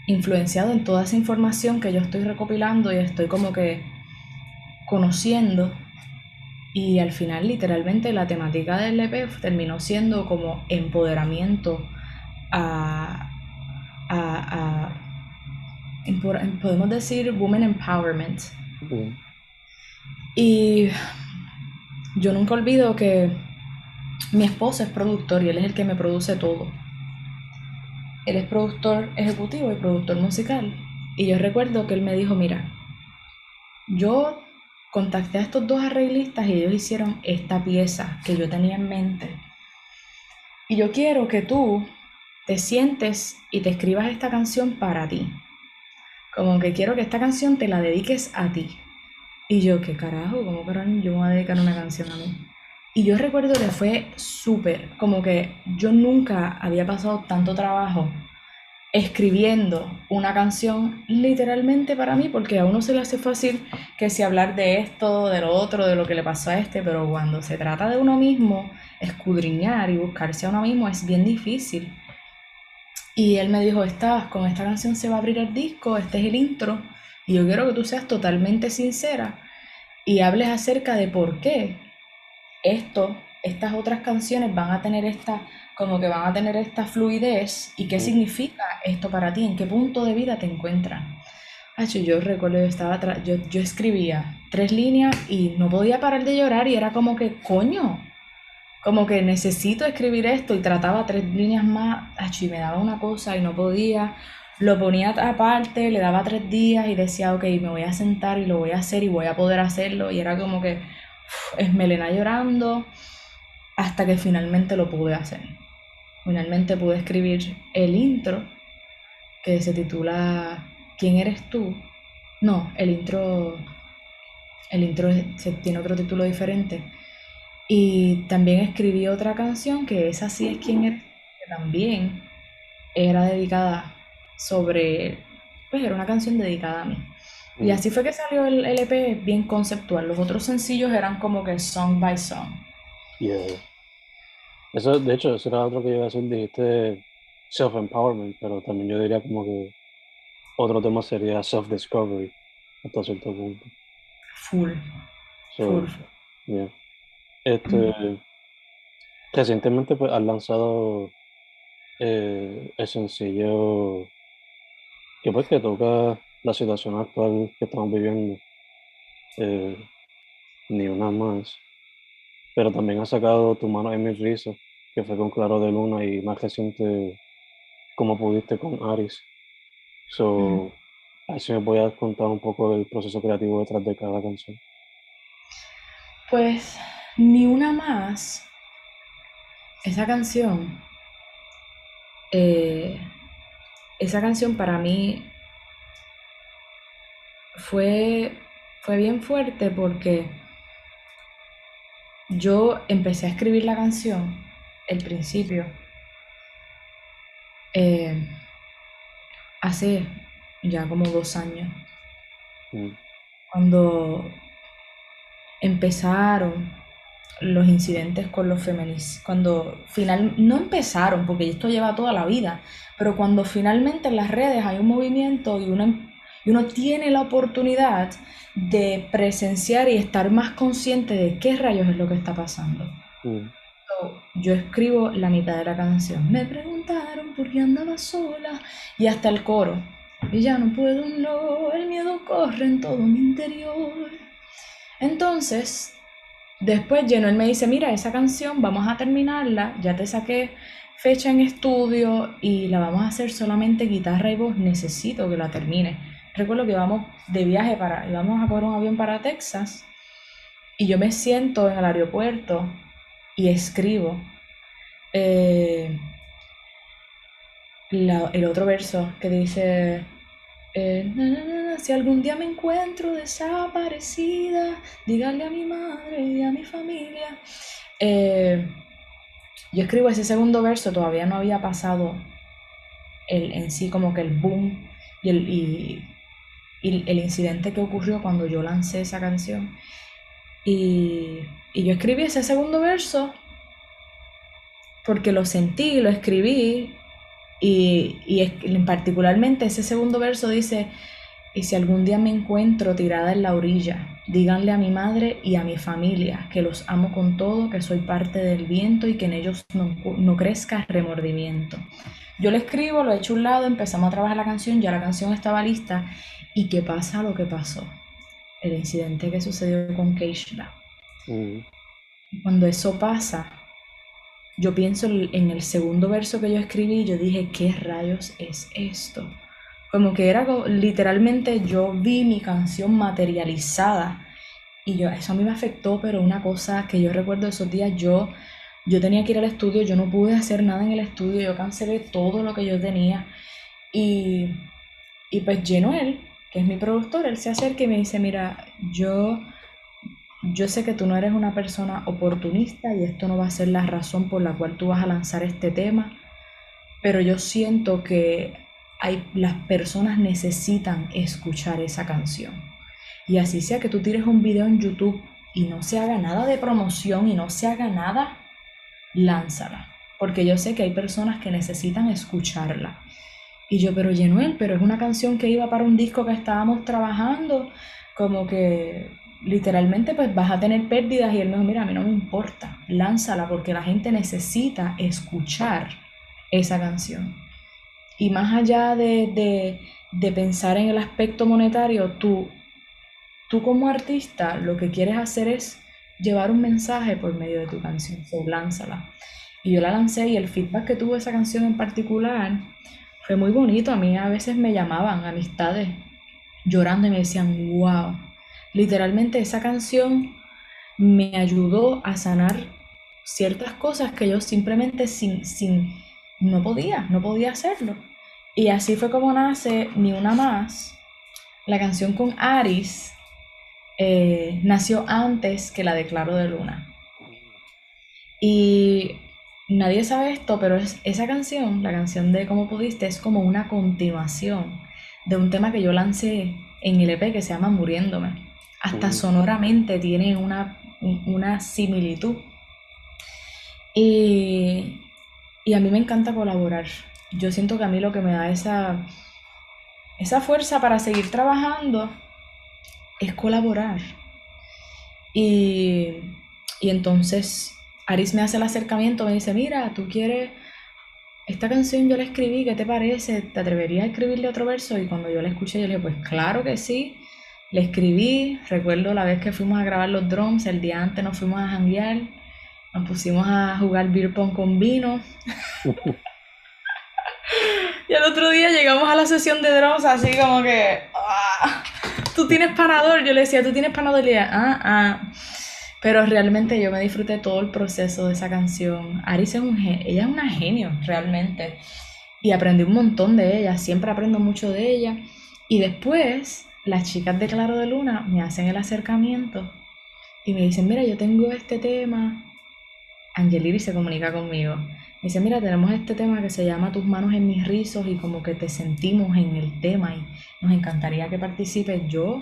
influenciado en toda esa información que yo estoy recopilando y estoy como que conociendo. Y al final, literalmente, la temática del EP terminó siendo como empoderamiento a, a, podemos decir, women empowerment. Y yo nunca olvido que mi esposo es productor y él es el que me produce todo. Él es productor ejecutivo y productor musical. Y yo recuerdo que él me dijo, mira, yo contacté a estos dos arreglistas y ellos hicieron esta pieza que yo tenía en mente. Y yo quiero que tú te sientes y te escribas esta canción para ti. Como que quiero que esta canción te la dediques a ti. Y yo, ¿qué carajo? ¿Cómo carajo yo me voy a dedicar una canción a mí? Y yo recuerdo que fue súper, como que yo nunca había pasado tanto trabajo escribiendo una canción literalmente para mí, porque a uno se le hace fácil que si hablar de esto, de lo otro, de lo que le pasó a este, pero cuando se trata de uno mismo, escudriñar y buscarse a uno mismo es bien difícil. Y él me dijo, estás, con esta canción se va a abrir el disco, este es el intro, y yo quiero que tú seas totalmente sincera y hables acerca de por qué esto, estas otras canciones van a tener esta, como que van a tener esta fluidez y qué significa esto para ti, en qué punto de vida te encuentras. yo recuerdo, yo, estaba yo, yo escribía tres líneas y no podía parar de llorar y era como que, coño, como que necesito escribir esto y trataba tres líneas más, y me daba una cosa y no podía, lo ponía aparte, le daba tres días y decía, ok, me voy a sentar y lo voy a hacer y voy a poder hacerlo y era como que es Melena llorando hasta que finalmente lo pude hacer. Finalmente pude escribir el intro que se titula ¿Quién eres tú? No, el intro el intro tiene otro título diferente. Y también escribí otra canción que es así es quién eres, que también era dedicada sobre pues era una canción dedicada a mí. Y mm. así fue que salió el LP bien conceptual. Los otros sencillos eran como que song by song. Yeah. Eso, de hecho, eso era otro que yo iba a decir, dijiste self-empowerment, pero también yo diría como que otro tema sería self-discovery hasta cierto punto. Full. Full. Yeah. Este, Recientemente pues, has lanzado eh, el sencillo que pues que toca la situación actual que estamos viviendo, eh, ni una más. Pero también ha sacado Tu mano en mi risa, que fue con Claro de Luna y más reciente, como pudiste con Aris. So, mm. así me voy a contar un poco del proceso creativo detrás de cada canción. Pues, ni una más. Esa canción, eh, esa canción para mí fue, fue bien fuerte porque yo empecé a escribir la canción, el principio, eh, hace ya como dos años. Mm. Cuando empezaron los incidentes con los feministas, cuando final, no empezaron, porque esto lleva toda la vida, pero cuando finalmente en las redes hay un movimiento y una Y uno tiene la oportunidad de presenciar y estar más consciente de qué rayos es lo que está pasando. Mm. Yo escribo la mitad de la canción. Me preguntaron por qué andaba sola y hasta el coro. Y ya no puedo, no, el miedo corre en todo mi interior. Entonces, después Él me dice, mira, esa canción vamos a terminarla, ya te saqué fecha en estudio y la vamos a hacer solamente guitarra y voz, necesito que la termine. Recuerdo que íbamos de viaje para, íbamos a coger un avión para Texas y yo me siento en el aeropuerto y escribo eh, el otro verso que dice, eh, si algún día me encuentro desaparecida, dígale a mi madre y a mi familia. Eh, yo escribo ese segundo verso, todavía no había pasado el, en sí como que el boom y el, y, el incidente que ocurrió cuando yo lancé esa canción. Y, y yo escribí ese segundo verso porque lo sentí, lo escribí y, y particularmente ese segundo verso dice, y si algún día me encuentro tirada en la orilla, díganle a mi madre y a mi familia que los amo con todo, que soy parte del viento y que en ellos no, no crezca remordimiento. Yo le escribo, lo he hecho a un lado, empezamos a trabajar la canción, ya la canción estaba lista. ¿Y qué pasa lo que pasó? El incidente que sucedió con Keishla. Mm. Cuando eso pasa, yo pienso en el segundo verso que yo escribí, yo dije, ¿qué rayos es esto? Como que era literalmente yo vi mi canción materializada y yo eso a mí me afectó, pero una cosa que yo recuerdo esos días, yo yo tenía que ir al estudio, yo no pude hacer nada en el estudio, yo cancelé todo lo que yo tenía y y pues él, que es mi productor, él se acerca y me dice, "Mira, yo yo sé que tú no eres una persona oportunista y esto no va a ser la razón por la cual tú vas a lanzar este tema, pero yo siento que hay, las personas necesitan escuchar esa canción. Y así sea que tú tires un video en YouTube y no se haga nada de promoción y no se haga nada, lánzala. Porque yo sé que hay personas que necesitan escucharla. Y yo, pero Yenuel, pero es una canción que iba para un disco que estábamos trabajando, como que literalmente pues vas a tener pérdidas y él me dijo, mira, a mí no me importa, lánzala porque la gente necesita escuchar esa canción. Y más allá de, pensar en el aspecto monetario, tú, tú como artista lo que quieres hacer es llevar un mensaje por medio de tu canción, lánzala. Y yo la lancé y el feedback que tuvo esa canción en particular muy bonito. A mí a veces me llamaban amistades llorando y me decían, wow, Literalmente esa canción me ayudó a sanar ciertas cosas que yo simplemente sin, sin, no podía, no podía hacerlo. Y así fue como nace Ni Una Más. La canción con Aris eh, nació antes que la de Claro de Luna. Y nadie sabe esto, pero es, esa canción, la canción de Cómo Pudiste, es como una continuación de un tema que yo lancé en el EP que se llama Muriéndome hasta sonoramente tiene una, una similitud. Y, y, a mí me encanta colaborar. Yo siento que a mí lo que me da esa, esa fuerza para seguir trabajando es colaborar. Y, y entonces Aris me hace el acercamiento, me dice, mira, tú quieres, esta canción yo la escribí, ¿qué te parece? ¿Te atreverías a escribirle otro verso? Y cuando yo la escuché, yo le dije, pues claro que sí. Le escribí, recuerdo la vez que fuimos a grabar los drums, el día antes nos fuimos a janguear, nos pusimos a jugar beer pong con vino. y el otro día llegamos a la sesión de drums así como que, ah, tú tienes panador, yo le decía, tú tienes panador, y le decía, ah, ah. Pero realmente yo me disfruté todo el proceso de esa canción. Aris es un ella es una genio, realmente. Y aprendí un montón de ella, siempre aprendo mucho de ella. Y después las chicas de Claro de Luna me hacen el acercamiento y me dicen, mira, yo tengo este tema. Angeliri se comunica conmigo. Me dice, mira, tenemos este tema que se llama Tus manos en mis rizos y como que te sentimos en el tema y nos encantaría que participes. Yo,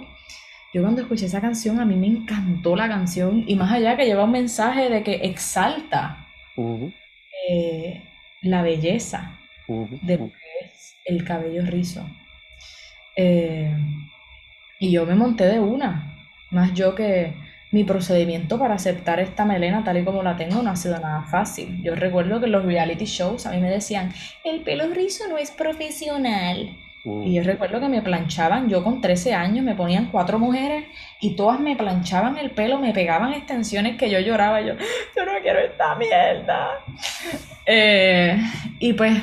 yo cuando escuché esa canción, a mí me encantó la canción y más allá que lleva un mensaje de que exalta eh, la belleza de lo que es el cabello rizo. Eh, y yo me monté de una. Más yo que mi procedimiento para aceptar esta melena tal y como la tengo no ha sido nada fácil. Yo recuerdo que en los reality shows a mí me decían, el pelo rizo no es profesional. Mm. Y yo recuerdo que me planchaban, yo con 13 años me ponían cuatro mujeres y todas me planchaban el pelo, me pegaban extensiones que yo lloraba, yo, yo no quiero esta mierda. Eh, y pues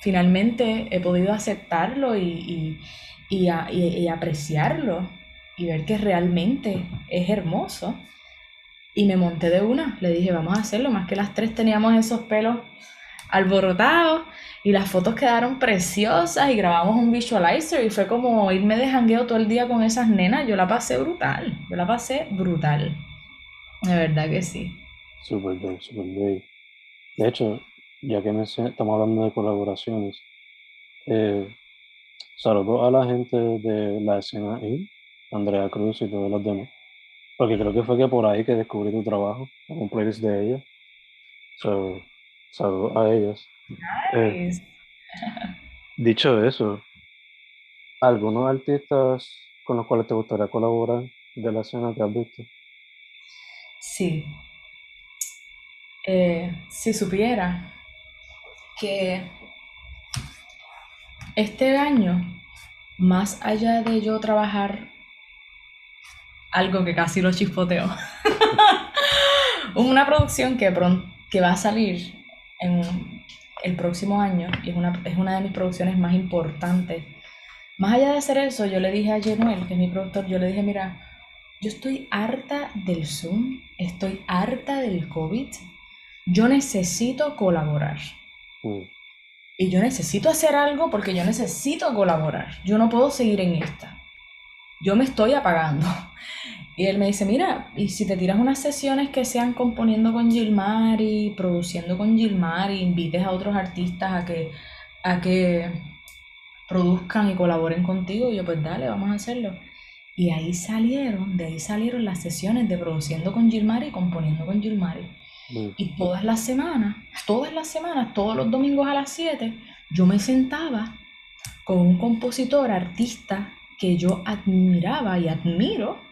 finalmente he podido aceptarlo y, y, y, a- y- y apreciarlo y ver que realmente es hermoso. Y me monté de una, le dije, vamos a hacerlo, más que las tres teníamos esos pelos alborotados y las fotos quedaron preciosas y grabamos un visualizer y fue como irme de jangueo todo el día con esas nenas, yo la pasé brutal, yo la pasé brutal, de verdad que sí. Super dope, super dope. De hecho, ya que estamos hablando de colaboraciones, eh, saludo a la gente de la escena I, Andrea Cruz y todos los demás, porque creo que fue que por ahí que descubrí tu trabajo, un playlist de ella. So, saludo a ellas. Eh, dicho eso, ¿algunos artistas con los cuales te gustaría colaborar de la escena que has visto? Sí. Eh, si supiera que este año, más allá de yo trabajar algo que casi lo chispoteo, una producción que, que va a salir en el próximo año y es una, es una de mis producciones más importantes. Más allá de hacer eso, yo le dije a Jenuel, que es mi productor, yo le dije, mira, yo estoy harta del Zoom, estoy harta del COVID, yo necesito colaborar. Mm, Y yo necesito hacer algo porque yo necesito colaborar. Yo no puedo seguir en esta. Yo me estoy apagando. Y él me dice, mira, y si te tiras unas sesiones que sean componiendo con Gilmari, produciendo con Gilmari, invites a otros artistas a que, a que produzcan y colaboren contigo, y yo pues dale, vamos a hacerlo. Y ahí salieron, de ahí salieron las sesiones de produciendo con Gilmari y componiendo con Gilmari. Y todas las semanas, todas las semanas, todos los domingos a las 7, yo me sentaba con un compositor, artista que yo admiraba y admiro,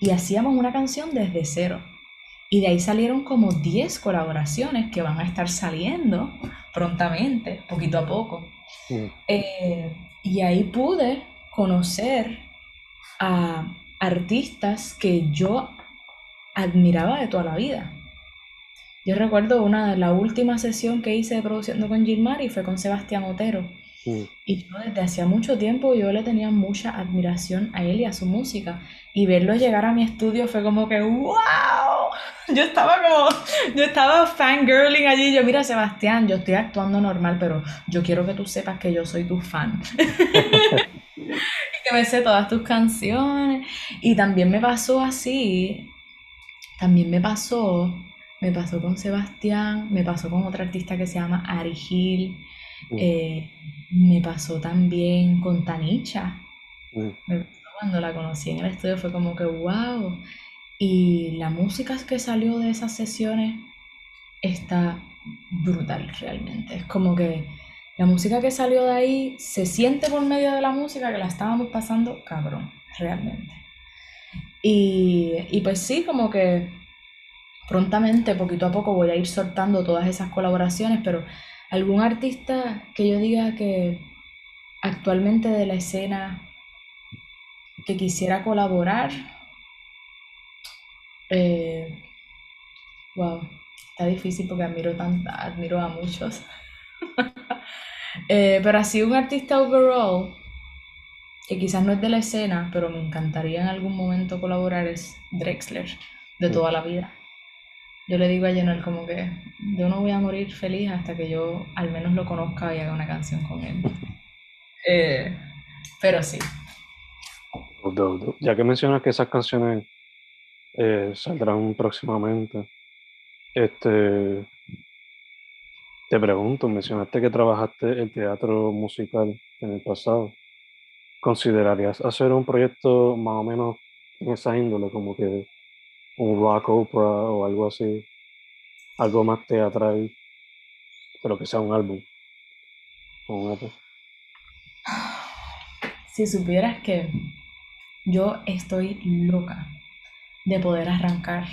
y hacíamos una canción desde cero. Y de ahí salieron como 10 colaboraciones que van a estar saliendo prontamente, poquito a poco. mm, Eh, y ahí pude conocer a artistas que yo admiraba de toda la vida. Yo recuerdo una, la última sesión que hice de produciendo con Gilmari fue con Sebastián Otero. Mm. Y yo desde hacía mucho tiempo yo le tenía mucha admiración a él y a su música. Y verlo llegar a mi estudio fue como que ¡wow! Yo estaba como, yo estaba fangirling allí. Yo, mira Sebastián, yo estoy actuando normal, pero yo quiero que tú sepas que yo soy tu fan. y que me sé todas tus canciones. Y también me pasó así, también me pasó, me pasó con Sebastián, me pasó con otra artista que se llama Ari Gil. Mm. Eh, me pasó también con Tanicha. Mm, Cuando la conocí en el estudio fue como que wow. Y la música que salió de esas sesiones está brutal realmente. Es como que la música que salió de ahí se siente por medio de la música que la estábamos pasando cabrón, realmente. Y, y pues sí, como que prontamente, poquito a poco, voy a ir soltando todas esas colaboraciones, pero algún artista que yo diga que actualmente de la escena que quisiera colaborar, eh, wow, está difícil porque admiro, admiro a muchos. Eh, pero así un artista overall, que quizás no es de la escena, pero me encantaría en algún momento colaborar, es Drexler, de toda la vida. Yo le digo a Jenel como que yo no voy a morir feliz hasta que yo al menos lo conozca y haga una canción con él. Eh, pero sí. Ya que mencionas que esas canciones eh, saldrán próximamente, este, te pregunto, mencionaste que trabajaste el teatro musical en el pasado. ¿Considerarías hacer un proyecto más o menos en esa índole, como que un rock opera o algo así? Algo más teatral, pero que sea un álbum o un si supieras que yo estoy loca de poder arrancar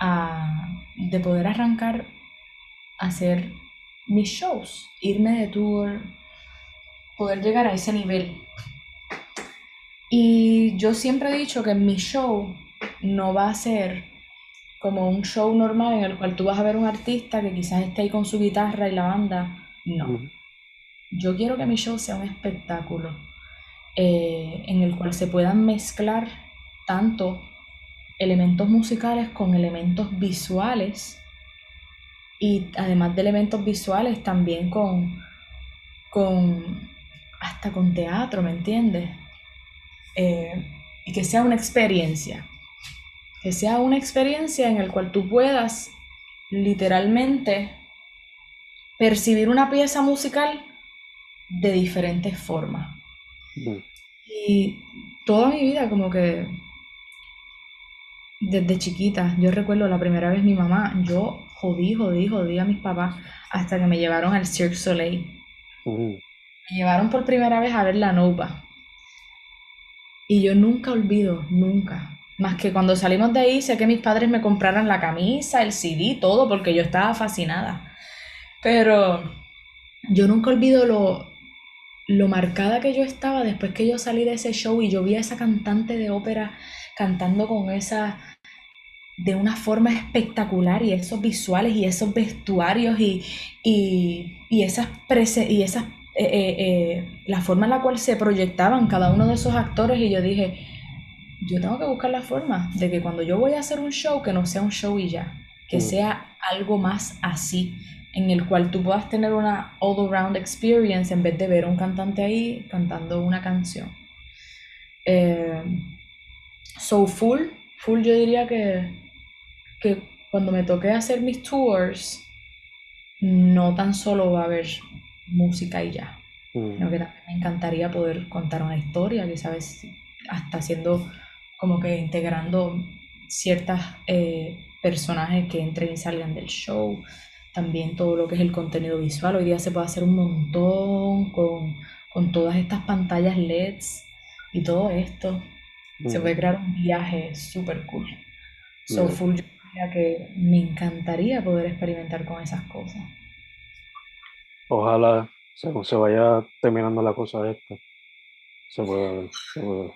a, de poder arrancar a hacer mis shows, irme de tour, poder llegar a ese nivel. Y yo siempre he dicho que mi show no va a ser como un show normal en el cual tú vas a ver un artista que quizás esté ahí con su guitarra y la banda. No. Yo quiero que mi show sea un espectáculo eh, en el cual se puedan mezclar tanto elementos musicales con elementos visuales y además de elementos visuales también con, con hasta con teatro, ¿me entiendes? Eh, y que sea una experiencia que sea una experiencia en la cual tú puedas literalmente percibir una pieza musical de diferentes formas. Y toda mi vida como que desde chiquita, yo recuerdo la primera vez mi mamá, yo jodí, jodí, jodí a mis papás hasta que me llevaron al Cirque Soleil. Me llevaron por primera vez a ver la Nova. Y yo nunca olvido, nunca, más que cuando salimos de ahí, sé que mis padres me compraran la camisa, el CD, todo, porque yo estaba fascinada. Pero yo nunca olvido lo, lo marcada que yo estaba después que yo salí de ese show y yo vi a esa cantante de ópera cantando con esa de una forma espectacular y esos visuales y esos vestuarios y, y, esas y esas eh, eh, eh, la forma en la cual se proyectaban cada uno de esos actores y yo dije yo tengo que buscar la forma de que cuando yo voy a hacer un show, que no sea un show y ya, que mm. sea algo más así, en el cual tú puedas tener una all-around experience en vez de ver a un cantante ahí cantando una canción. Eh, so full, full yo diría que, que cuando me toque hacer mis tours, no tan solo va a haber música y ya, mm. sino que también me encantaría poder contar una historia, que sabes, hasta haciendo como que integrando ciertos eh, personajes que entren y salgan del show, también todo lo que es el contenido visual. Hoy día se puede hacer un montón con, con todas estas pantallas LEDs y todo esto. Se puede crear un viaje súper cool. So full, yo diría que me encantaría poder experimentar con esas cosas. Ojalá, según se vaya terminando la cosa esta, se pueda, se pueda.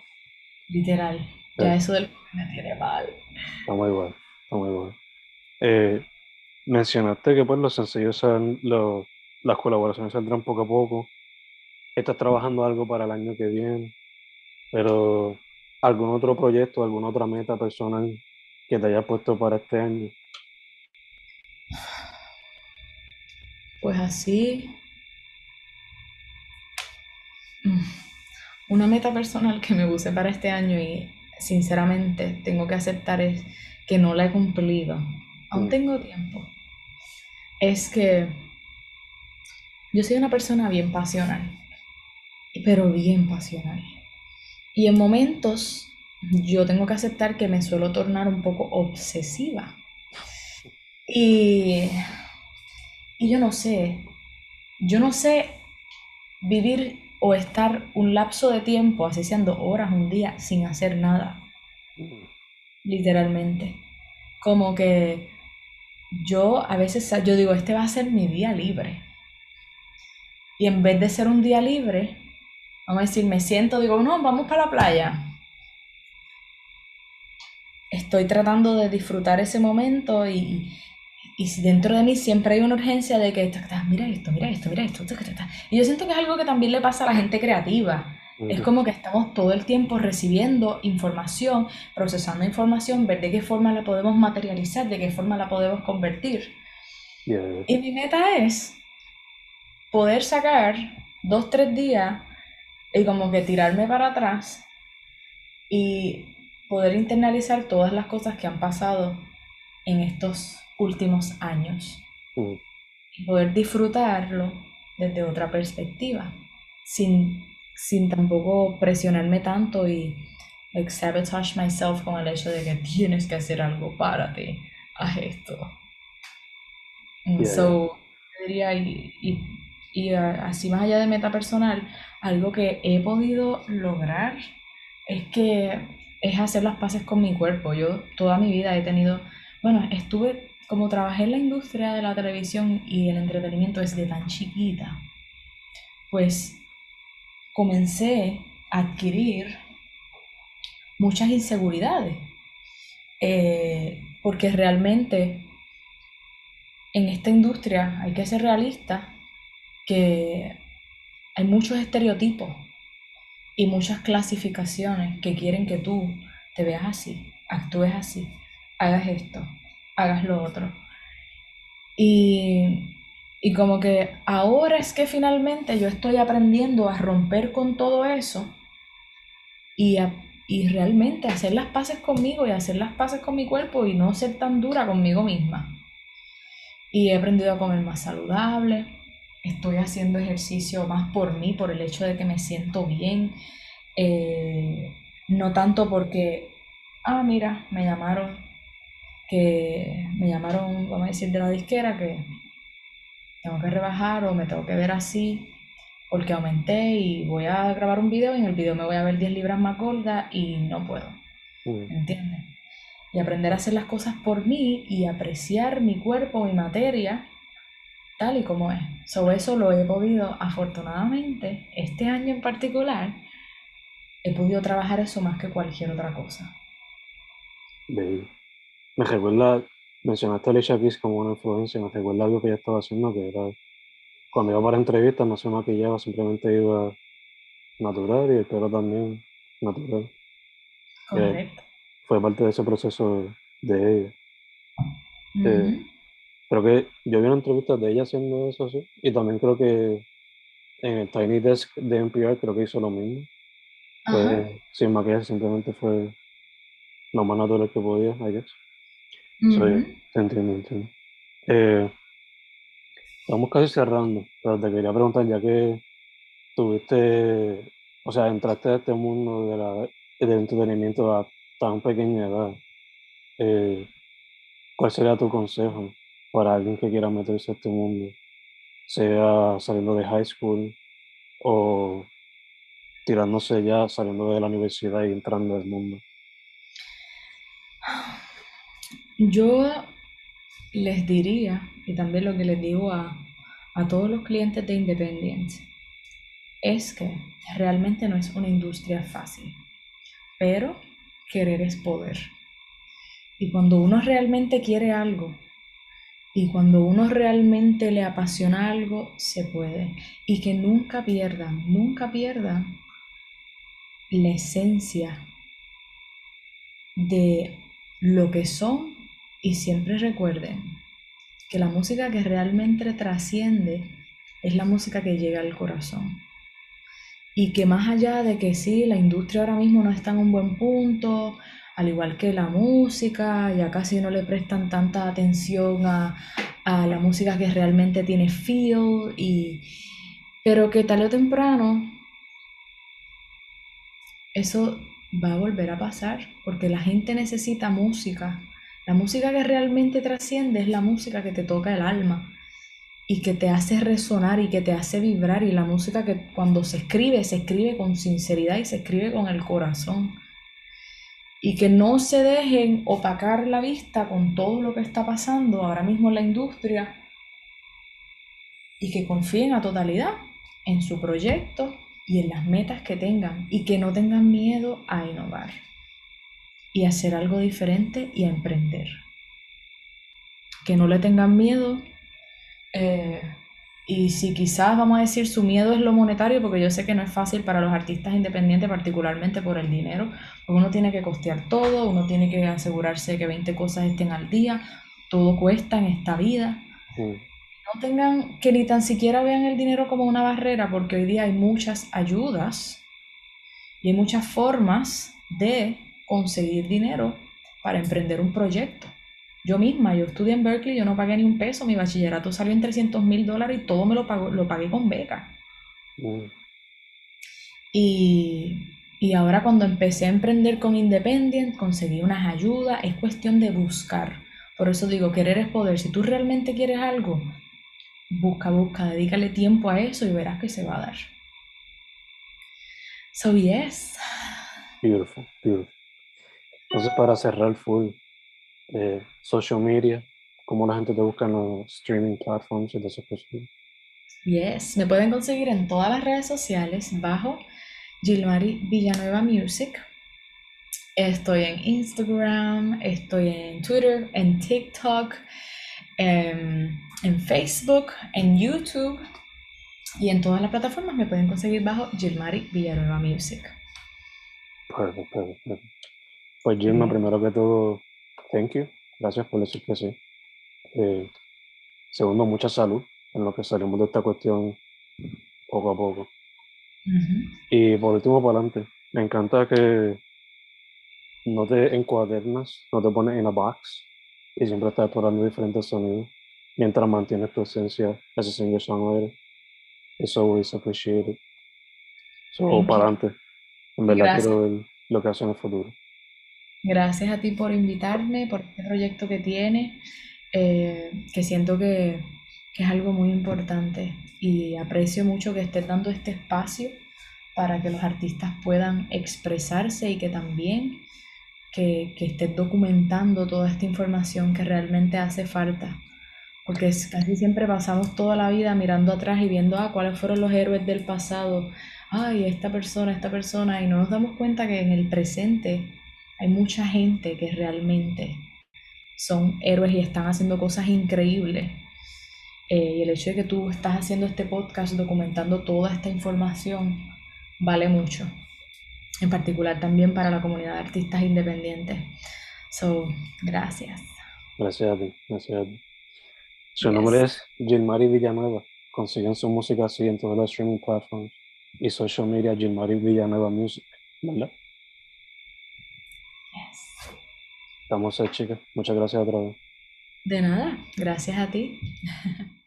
Literal. Ya eso del me tiene mal. Está muy bueno, está muy bueno. Eh, mencionaste que pues los sencillos los, las colaboraciones saldrán poco a poco. Estás trabajando algo para el año que viene, pero algún otro proyecto, alguna otra meta personal que te haya puesto para este año. Pues así. Mm, una meta personal que me puse para este año y sinceramente tengo que aceptar es que no la he cumplido. Aún mm. tengo tiempo. Es que yo soy una persona bien pasional, pero bien pasional. Y en momentos yo tengo que aceptar que me suelo tornar un poco obsesiva. Y, y yo no sé, yo no sé vivir o estar un lapso de tiempo, así sean dos horas, un día, sin hacer nada. Literalmente. Como que yo a veces, yo digo, este va a ser mi día libre. Y en vez de ser un día libre, vamos a decir, me siento, digo, no, vamos para la playa. Estoy tratando de disfrutar ese momento y, y si dentro de mí siempre hay una urgencia de que, mira esto, mira esto, mira esto, y yo siento que es algo que también le pasa a la gente creativa. Es como que estamos todo el tiempo recibiendo información, procesando información, ver de qué forma la podemos materializar, de qué forma la podemos convertir. Y mi meta es poder sacar dos, tres días y como que tirarme para atrás y poder internalizar todas las cosas que han pasado en estos últimos años mm. y poder disfrutarlo desde otra perspectiva, sin, sin tampoco presionarme tanto y like, sabotage myself con el hecho de que tienes que hacer algo para ti, haz esto. so, diría, y, y, y, así más allá de meta personal, algo que he podido lograr es que es hacer las paces con mi cuerpo. Yo toda mi vida he tenido, bueno, estuve, como trabajé en la industria de la televisión y el entretenimiento desde tan chiquita, pues comencé a adquirir muchas inseguridades. Eh, porque realmente en esta industria hay que ser realista que hay muchos estereotipos y muchas clasificaciones que quieren que tú te veas así, actúes así, hagas esto, hagas lo otro. Y, y como que ahora es que finalmente yo estoy aprendiendo a romper con todo eso y, y realmente hacer las paces conmigo y hacer las paces con mi cuerpo y no ser tan dura conmigo misma. Y he aprendido a comer más saludable, estoy haciendo ejercicio más por mí, por el hecho de que me siento bien, eh, no tanto porque, ah, mira, me llamaron, que me llamaron, vamos a decir, de la disquera, que tengo que rebajar o me tengo que ver así, porque aumenté y voy a grabar un video y en el video me voy a ver 10 libras más gorda y no puedo. Mm. ¿Entiendes? Y aprender a hacer las cosas por mí y apreciar mi cuerpo, mi materia, tal y como es. Sobre eso lo he podido, afortunadamente, este año en particular, he podido trabajar eso más que cualquier otra cosa. Me recuerda, mencionaste a Alicia Keys como una influencia, me recuerda algo que ella estaba haciendo, que era cuando iba para entrevistas no se maquillaba, simplemente iba natural y el pelo también natural. Correcto. fue parte de ese proceso de ella. Eh, creo que yo vi una entrevista de ella haciendo eso así, y también creo que en el Tiny Desk de NPR creo que hizo lo mismo. sin maquillaje, simplemente fue lo más natural que podía, I guess. Te entiendo, entiendo. Eh, estamos casi cerrando, pero te quería preguntar, ya que tuviste, o sea, entraste a este mundo de la, del entretenimiento a tan pequeña edad, eh, ¿cuál sería tu consejo para alguien que quiera meterse a este mundo? Sea saliendo de high school o tirándose ya, saliendo de la universidad y entrando al mundo. Yo les diría, y también lo que les digo a, a todos los clientes de Independiente, es que realmente no es una industria fácil, pero querer es poder. Y cuando uno realmente quiere algo, y cuando uno realmente le apasiona algo, se puede. Y que nunca pierdan, nunca pierdan la esencia de lo que son y siempre recuerden que la música que realmente trasciende es la música que llega al corazón. Y que más allá de que sí, la industria ahora mismo no está en un buen punto, al igual que la música, ya casi no le prestan tanta atención a, la música que realmente tiene feel, y, pero que tarde o temprano eso va a volver a pasar, porque la gente necesita música. La música que realmente trasciende es la música que te toca el alma y que te hace resonar y que te hace vibrar. Y la música que cuando se escribe, se escribe con sinceridad y se escribe con el corazón. Y que no se dejen opacar la vista con todo lo que está pasando ahora mismo en la industria y que confíen a totalidad en su proyecto y en las metas que tengan y que no tengan miedo a innovar y hacer algo diferente y a emprender. Que no le tengan miedo eh, y si quizás vamos a decir su miedo es lo monetario, porque yo sé que no es fácil para los artistas independientes, particularmente por el dinero, porque uno tiene que costear todo, uno tiene que asegurarse que 20 cosas estén al día, todo cuesta en esta vida. No tengan, que ni tan siquiera vean el dinero como una barrera, porque hoy día hay muchas ayudas y hay muchas formas de conseguir dinero para emprender un proyecto. Yo misma, yo estudié en Berkeley, yo no pagué ni un peso, mi bachillerato salió en 300 mil dólares y todo me lo, pago, lo pagué con beca. Mm. Y, y ahora cuando empecé a emprender con Independent, conseguí unas ayudas, es cuestión de buscar. Por eso digo, querer es poder. Si tú realmente quieres algo, busca, busca, dedícale tiempo a eso y verás que se va a dar. So, yes. Beautiful, beautiful. Entonces, para cerrar full, eh, social media, cómo la gente te busca en los streaming platforms y de esas cosas. Yes, me pueden conseguir en todas las redes sociales bajo Gilmari Villanueva Music. Estoy en Instagram, estoy en Twitter, en TikTok, en, en Facebook, en YouTube y en todas las plataformas me pueden conseguir bajo Gilmari Villanueva Music. Perfecto, perfecto. Pues Gilma, primero que todo, thank you. Gracias por decir que sí. Eh, segundo, mucha salud en lo que salimos de esta cuestión poco a poco. Y por último, para adelante, me encanta que no te encuadernas, no te pones en a box y siempre estás explorando diferentes sonidos mientras mantienes tu esencia as a singer songwriter. It's always appreciated. So, para adelante. En verdad Gracias. quiero ver lo que hace en el futuro. Gracias a ti por invitarme, por este proyecto que tienes, eh, que siento que, que es algo muy importante y aprecio mucho que estés dando este espacio para que los artistas puedan expresarse y que también que, que estés documentando toda esta información que realmente hace falta. Porque casi siempre pasamos toda la vida mirando atrás y viendo ah, cuáles fueron los héroes del pasado. Ay, esta persona, esta persona. Y no nos damos cuenta que en el presente hay mucha gente que realmente son héroes y están haciendo cosas increíbles. Eh, y el hecho de que tú estás haciendo este podcast documentando toda esta información vale mucho. En particular también para la comunidad de artistas independientes. So, gracias. Gracias a ti, gracias a ti. Su Yes. nombre es Gilmari Villanueva. Consiguen su música así en todas las streaming platforms y social media Gilmari Villanueva Music, ¿verdad? Estamos ahí, chicas. Muchas gracias otra vez. De nada, gracias a ti.